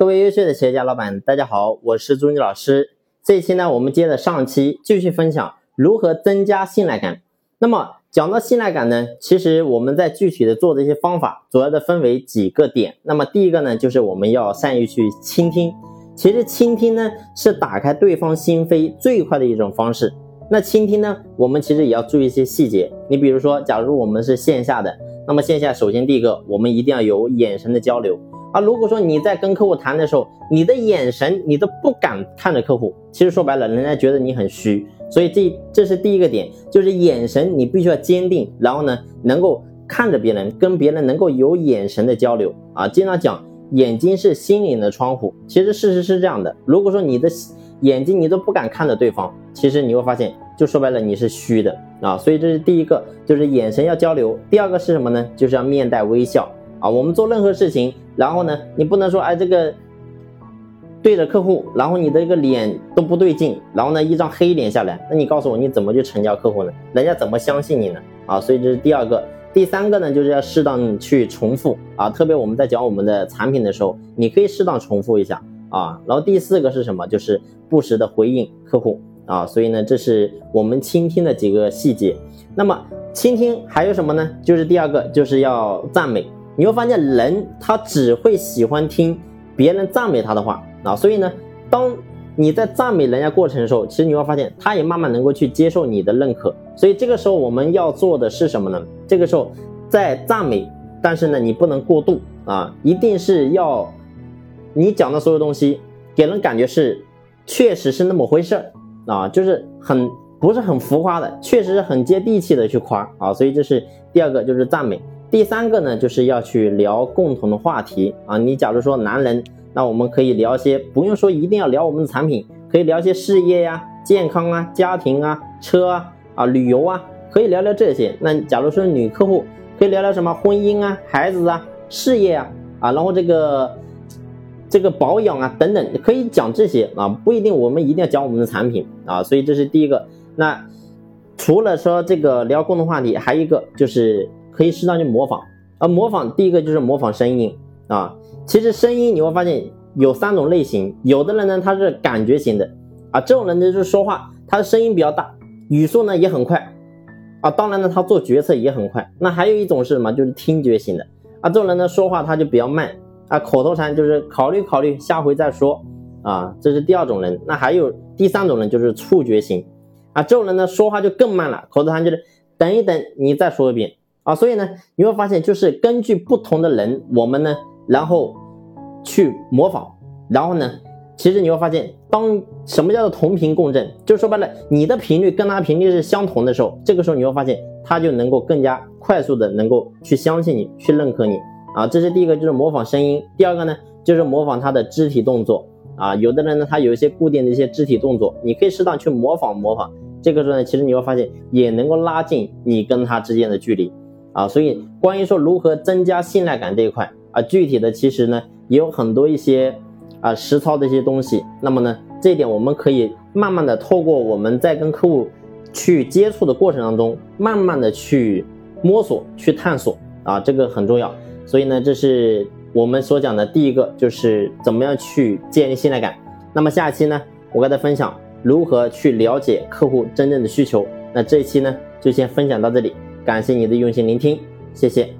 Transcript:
各位优秀的企业家老板，大家好，我是朱妮老师。这一期呢，我们接着上期继续分享如何增加信赖感。那么讲到信赖感呢，其实我们在具体的做的一些方法，主要的分为几个点。那么第一个呢，就是我们要善于去倾听。其实倾听呢，是打开对方心扉最快的一种方式。那倾听呢，我们其实也要注意一些细节。你比如说，假如我们是线下的，那么线下首先第一个，我们一定要有眼神的交流。啊，如果说你在跟客户谈的时候，你的眼神你都不敢看着客户，其实说白了，人家觉得你很虚。所以这这是第一个点，就是眼神你必须要坚定，然后呢，能够看着别人，跟别人能够有眼神的交流啊。经常讲眼睛是心灵的窗户，其实事实是这样的。如果说你的眼睛你都不敢看着对方，其实你会发现，就说白了你是虚的啊。所以这是第一个，就是眼神要交流。第二个是什么呢？就是要面带微笑。啊，我们做任何事情，然后呢，你不能说，哎，这个对着客户，然后你的这个脸都不对劲，然后呢，一张黑脸下来，那你告诉我，你怎么去成交客户呢？人家怎么相信你呢？啊，所以这是第二个，第三个呢，就是要适当去重复啊，特别我们在讲我们的产品的时候，你可以适当重复一下啊。然后第四个是什么？就是不时的回应客户啊。所以呢，这是我们倾听的几个细节。那么倾听还有什么呢？就是第二个，就是要赞美。你会发现，人他只会喜欢听别人赞美他的话啊，所以呢，当你在赞美人家过程的时候，其实你会发现，他也慢慢能够去接受你的认可。所以这个时候我们要做的是什么呢？这个时候在赞美，但是呢，你不能过度啊，一定是要你讲的所有东西给人感觉是确实是那么回事啊，就是很不是很浮夸的，确实是很接地气的去夸啊。所以这是第二个，就是赞美。第三个呢，就是要去聊共同的话题啊。你假如说男人，那我们可以聊些，不用说一定要聊我们的产品，可以聊些事业呀、健康啊、家庭啊、车啊、啊旅游啊，可以聊聊这些。那假如说女客户，可以聊聊什么婚姻啊、孩子啊、事业啊啊，然后这个这个保养啊等等，可以讲这些啊，不一定我们一定要讲我们的产品啊。所以这是第一个。那除了说这个聊共同话题，还有一个就是。可以适当去模仿，而模仿第一个就是模仿声音啊。其实声音你会发现有三种类型，有的人呢他是感觉型的啊，这种人呢就是说话他的声音比较大，语速呢也很快啊，当然呢他做决策也很快。那还有一种是什么？就是听觉型的啊，这种人呢说话他就比较慢啊，口头禅就是考虑考虑，下回再说啊，这是第二种人。那还有第三种人就是触觉型啊，这种人呢说话就更慢了，口头禅就是等一等，你再说一遍。啊，所以呢，你会发现，就是根据不同的人，我们呢，然后去模仿，然后呢，其实你会发现，当什么叫做同频共振，就说白了，你的频率跟他频率是相同的时候，这个时候你会发现，他就能够更加快速的能够去相信你，去认可你。啊，这是第一个，就是模仿声音；第二个呢，就是模仿他的肢体动作。啊，有的人呢，他有一些固定的一些肢体动作，你可以适当去模仿模仿。这个时候呢，其实你会发现，也能够拉近你跟他之间的距离。啊，所以关于说如何增加信赖感这一块啊，具体的其实呢也有很多一些啊实操的一些东西。那么呢，这一点我们可以慢慢的透过我们在跟客户去接触的过程当中，慢慢的去摸索、去探索啊，这个很重要。所以呢，这是我们所讲的第一个，就是怎么样去建立信赖感。那么下一期呢，我跟大家分享如何去了解客户真正的需求。那这一期呢，就先分享到这里。感谢你的用心聆听，谢谢。